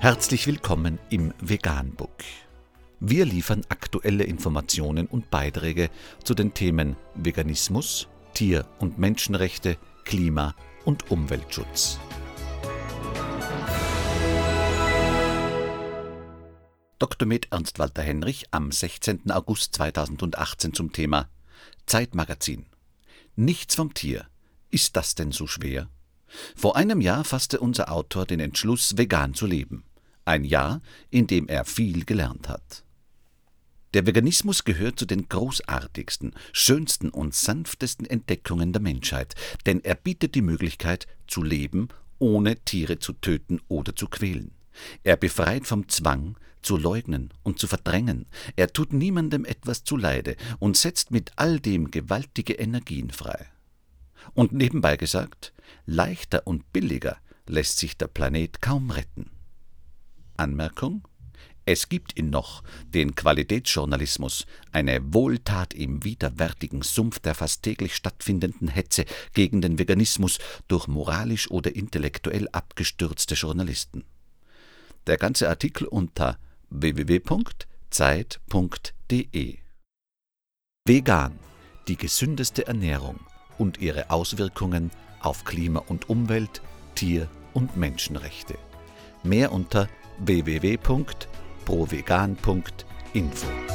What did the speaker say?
Herzlich willkommen im Veganbook. Wir liefern aktuelle Informationen und Beiträge zu den Themen Veganismus, Tier- und Menschenrechte, Klima- und Umweltschutz. Dr. Med Ernst Walter Henrich am 16. August 2018 zum Thema Zeitmagazin. Nichts vom Tier. Ist das denn so schwer? Vor einem Jahr fasste unser Autor den Entschluss, vegan zu leben. Ein Jahr, in dem er viel gelernt hat. Der Veganismus gehört zu den großartigsten, schönsten und sanftesten Entdeckungen der Menschheit, denn er bietet die Möglichkeit zu leben, ohne Tiere zu töten oder zu quälen. Er befreit vom Zwang, zu leugnen und zu verdrängen. Er tut niemandem etwas zuleide und setzt mit all dem gewaltige Energien frei. Und nebenbei gesagt, leichter und billiger lässt sich der Planet kaum retten. Anmerkung es gibt ihn noch, den Qualitätsjournalismus, eine Wohltat im widerwärtigen Sumpf der fast täglich stattfindenden Hetze gegen den Veganismus durch moralisch oder intellektuell abgestürzte Journalisten. Der ganze Artikel unter www.zeit.de Vegan, die gesündeste Ernährung und ihre Auswirkungen auf Klima und Umwelt, Tier- und Menschenrechte. Mehr unter www.provegan.info